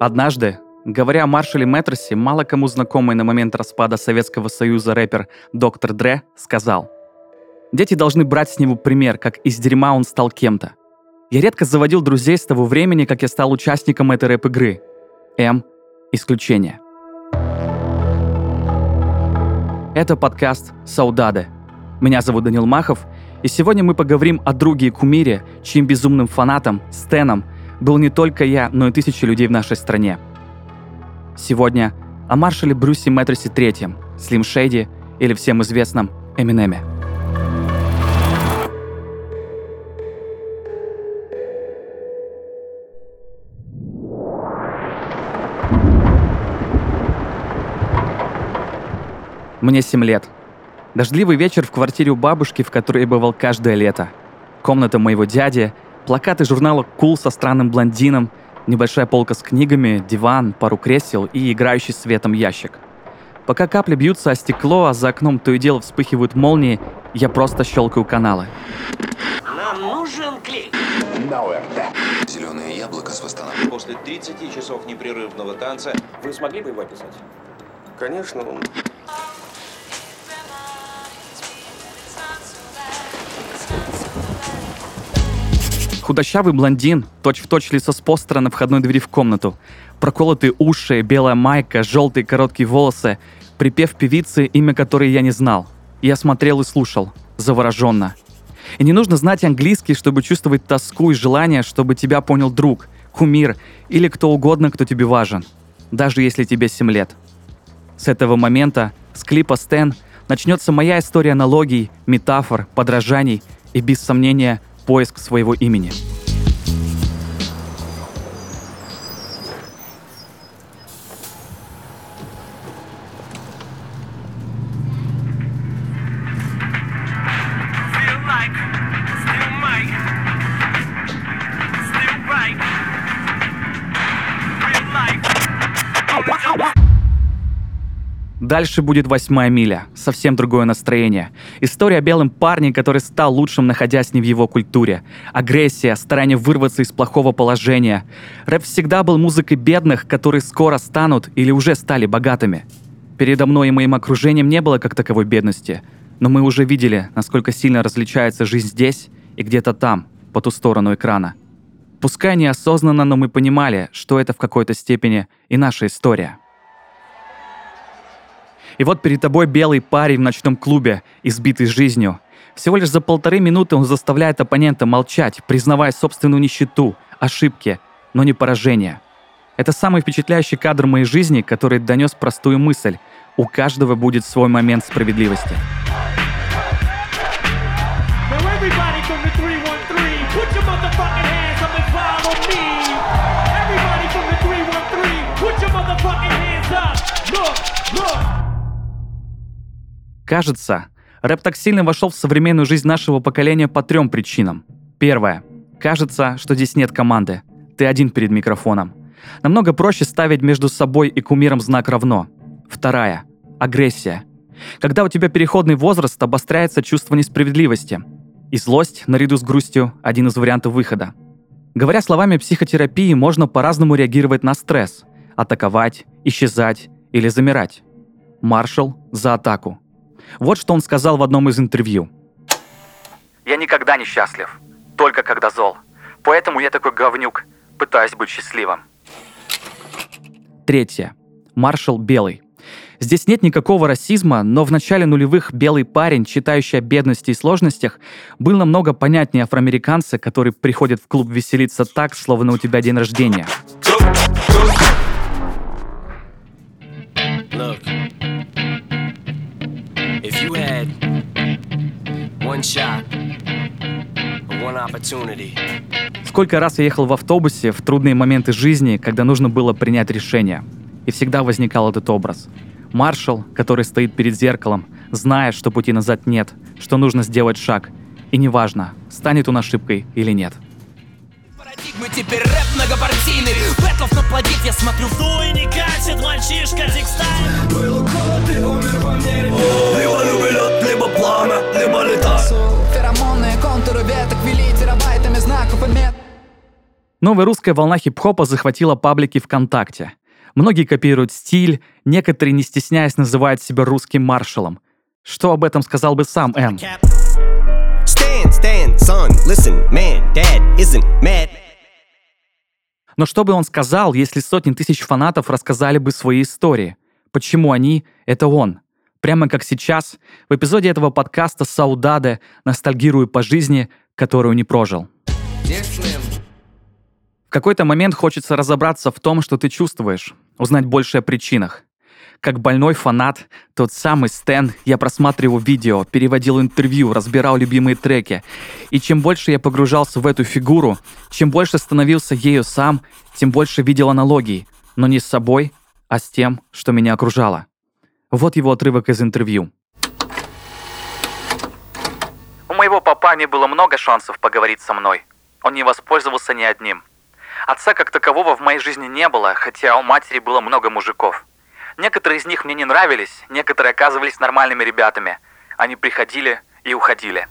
Однажды, говоря о маршале Мэтресе, мало кому знакомый на момент распада Советского Союза рэпер Доктор Дре сказал «Дети должны брать с него пример, как из дерьма он стал кем-то. Я редко заводил друзей с того времени, как я стал участником этой рэп-игры. М – исключение». Это подкаст «Саудаде». Меня зовут Данил Махов, и сегодня мы поговорим о друге и кумире, чьим безумным фанатом, Стеном – был не только я, но и тысячи людей в нашей стране. Сегодня о маршале Брюсе Мэтресе Третьем, Слим Шейди или всем известном Эминеме. Мне 7 лет. Дождливый вечер в квартире у бабушки, в которой я бывал каждое лето. Комната моего дяди — Плакаты журнала «Кул» со странным блондином, небольшая полка с книгами, диван, пару кресел и играющий светом ящик. Пока капли бьются о стекло, а за окном то и дело вспыхивают молнии, я просто щелкаю каналы. Нам нужен клик. Зеленое яблоко с восстановлением. После 30 часов непрерывного танца вы смогли бы его описать? Конечно, он Худощавый блондин, точь-в-точь лицо с постера на входной двери в комнату. Проколотые уши, белая майка, желтые короткие волосы. Припев певицы, имя которой я не знал. Я смотрел и слушал, завороженно. И не нужно знать английский, чтобы чувствовать тоску и желание, чтобы тебя понял друг, кумир или кто угодно, кто тебе важен. Даже если тебе 7 лет. С этого момента, с клипа «Стэн», начнется моя история аналогий, метафор, подражаний и, без сомнения, поиск своего имени. Дальше будет восьмая миля. Совсем другое настроение. История о белом парне, который стал лучшим, находясь не в его культуре. Агрессия, старание вырваться из плохого положения. Рэп всегда был музыкой бедных, которые скоро станут или уже стали богатыми. Передо мной и моим окружением не было как таковой бедности. Но мы уже видели, насколько сильно различается жизнь здесь и где-то там, по ту сторону экрана. Пускай неосознанно, но мы понимали, что это в какой-то степени и наша история. И вот перед тобой белый парень в ночном клубе, избитый жизнью. Всего лишь за полторы минуты он заставляет оппонента молчать, признавая собственную нищету, ошибки, но не поражение. Это самый впечатляющий кадр моей жизни, который донес простую мысль. У каждого будет свой момент справедливости. Кажется, рэп так сильно вошел в современную жизнь нашего поколения по трем причинам. Первое. Кажется, что здесь нет команды. Ты один перед микрофоном. Намного проще ставить между собой и кумиром знак равно. Вторая. Агрессия. Когда у тебя переходный возраст, обостряется чувство несправедливости. И злость, наряду с грустью, один из вариантов выхода. Говоря словами психотерапии, можно по-разному реагировать на стресс. Атаковать, исчезать или замирать. Маршал за атаку. Вот что он сказал в одном из интервью. «Я никогда не счастлив, только когда зол. Поэтому я такой говнюк, пытаюсь быть счастливым». Третье. Маршал Белый. Здесь нет никакого расизма, но в начале нулевых белый парень, читающий о бедности и сложностях, был намного понятнее афроамериканца, который приходит в клуб веселиться так, словно у тебя день рождения. Сколько раз я ехал в автобусе в трудные моменты жизни, когда нужно было принять решение. И всегда возникал этот образ. Маршал, который стоит перед зеркалом, зная, что пути назад нет, что нужно сделать шаг. И неважно, станет он ошибкой или нет. Мы теперь рэп многопартийный Бэтлов наплодит, я смотрю в ту и не катит Мальчишка текстайл Был укол, ты умер Новая русская волна хип-хопа захватила паблики ВКонтакте. Многие копируют стиль, некоторые, не стесняясь, называют себя русским маршалом. Что об этом сказал бы сам М? Но что бы он сказал, если сотни тысяч фанатов рассказали бы свои истории? Почему они — это он? Прямо как сейчас, в эпизоде этого подкаста «Саудаде» ностальгирую по жизни, которую не прожил. В какой-то момент хочется разобраться в том, что ты чувствуешь, узнать больше о причинах. Как больной фанат, тот самый Стэн, я просматривал видео, переводил интервью, разбирал любимые треки. И чем больше я погружался в эту фигуру, чем больше становился ею сам, тем больше видел аналогий, но не с собой, а с тем, что меня окружало. Вот его отрывок из интервью. У моего папа не было много шансов поговорить со мной. Он не воспользовался ни одним. Отца как такового в моей жизни не было, хотя у матери было много мужиков. Некоторые из них мне не нравились, некоторые оказывались нормальными ребятами. Они приходили и уходили.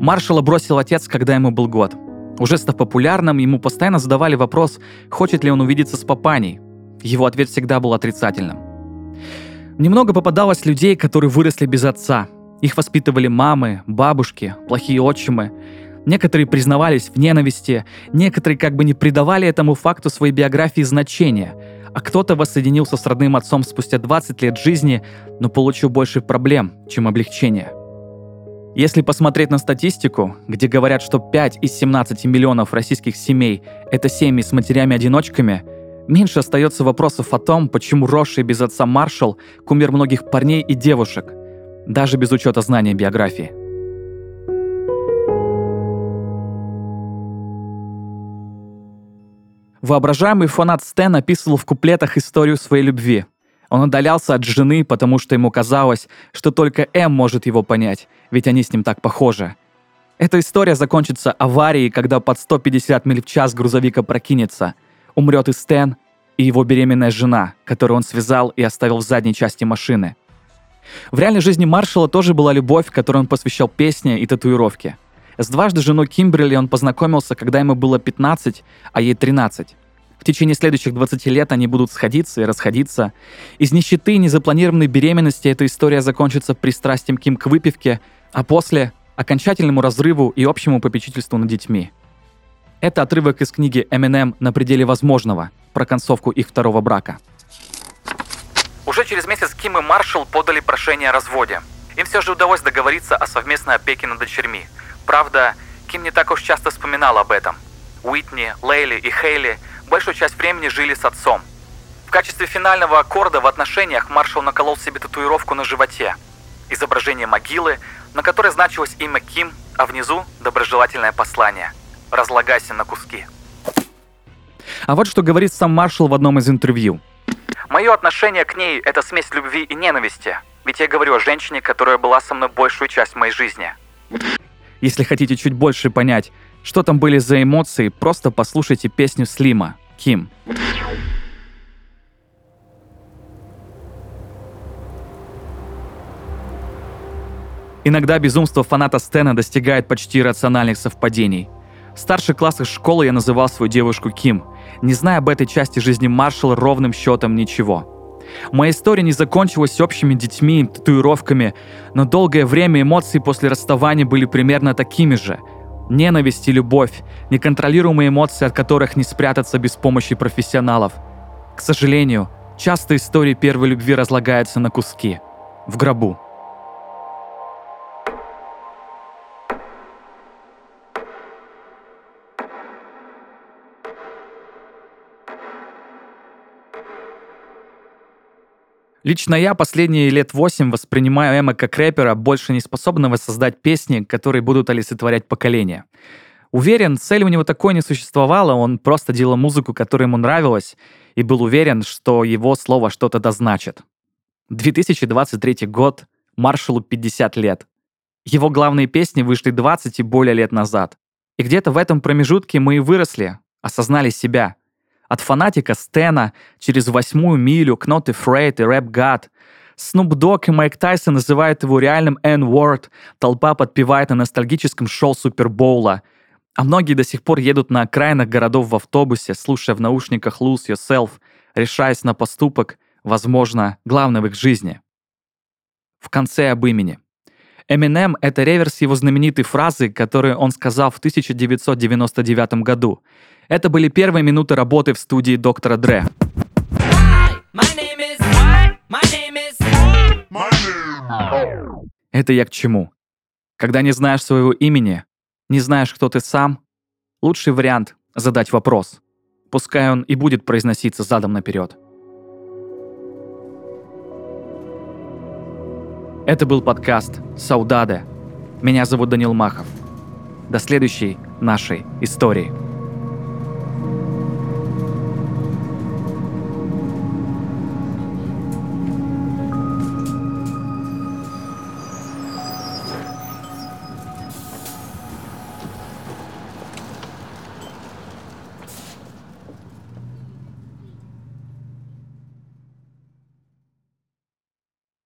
Маршала бросил отец, когда ему был год. Уже став популярным, ему постоянно задавали вопрос, хочет ли он увидеться с папаней. Его ответ всегда был отрицательным. Немного попадалось людей, которые выросли без отца. Их воспитывали мамы, бабушки, плохие отчимы. Некоторые признавались в ненависти, некоторые как бы не придавали этому факту своей биографии значения, а кто-то воссоединился с родным отцом спустя 20 лет жизни, но получил больше проблем, чем облегчения. Если посмотреть на статистику, где говорят, что 5 из 17 миллионов российских семей – это семьи с матерями-одиночками, меньше остается вопросов о том, почему росший без отца маршал – кумир многих парней и девушек, даже без учета знания биографии. Воображаемый фанат Стэн описывал в куплетах историю своей любви. Он отдалялся от жены, потому что ему казалось, что только М может его понять, ведь они с ним так похожи. Эта история закончится аварией, когда под 150 миль в час грузовик опрокинется. Умрет и Стэн, и его беременная жена, которую он связал и оставил в задней части машины. В реальной жизни Маршала тоже была любовь, которой он посвящал песни и татуировки – с дважды женой Кимберли он познакомился, когда ему было 15, а ей 13. В течение следующих 20 лет они будут сходиться и расходиться. Из нищеты и незапланированной беременности эта история закончится пристрастием Ким к выпивке, а после — окончательному разрыву и общему попечительству над детьми. Это отрывок из книги Eminem «На пределе возможного» про концовку их второго брака. Уже через месяц Ким и Маршалл подали прошение о разводе. Им все же удалось договориться о совместной опеке над дочерьми — Правда, Ким не так уж часто вспоминал об этом. Уитни, Лейли и Хейли большую часть времени жили с отцом. В качестве финального аккорда в отношениях Маршал наколол себе татуировку на животе. Изображение могилы, на которой значилось имя Ким, а внизу доброжелательное послание. «Разлагайся на куски». А вот что говорит сам Маршал в одном из интервью. «Мое отношение к ней – это смесь любви и ненависти. Ведь я говорю о женщине, которая была со мной большую часть моей жизни. Если хотите чуть больше понять, что там были за эмоции, просто послушайте песню Слима «Ким». Иногда безумство фаната Стена достигает почти рациональных совпадений. В старших классах школы я называл свою девушку Ким, не зная об этой части жизни Маршала ровным счетом ничего. Моя история не закончилась общими детьми, татуировками, но долгое время эмоции после расставания были примерно такими же. Ненависть и любовь, неконтролируемые эмоции, от которых не спрятаться без помощи профессионалов. К сожалению, часто истории первой любви разлагаются на куски. В гробу. Лично я последние лет восемь воспринимаю Эма как рэпера, больше не способного создать песни, которые будут олицетворять поколение. Уверен, цели у него такой не существовало, он просто делал музыку, которая ему нравилась, и был уверен, что его слово что-то дозначит. 2023 год, Маршалу 50 лет. Его главные песни вышли 20 и более лет назад. И где-то в этом промежутке мы и выросли, осознали себя — от фанатика Стена через восьмую милю к Not Afraid и Rap God. Snoop Dogg и Майк Тайсон называют его реальным N-word, толпа подпевает на ностальгическом шоу Супербоула, а многие до сих пор едут на окраинах городов в автобусе, слушая в наушниках Lose Yourself, решаясь на поступок, возможно, главный в их жизни. В конце об имени. Eminem — это реверс его знаменитой фразы, которую он сказал в 1999 году. Это были первые минуты работы в студии доктора Дре. Это я к чему? Когда не знаешь своего имени, не знаешь, кто ты сам, лучший вариант — задать вопрос. Пускай он и будет произноситься задом наперед. Это был подкаст «Саудаде». Меня зовут Данил Махов. До следующей нашей истории.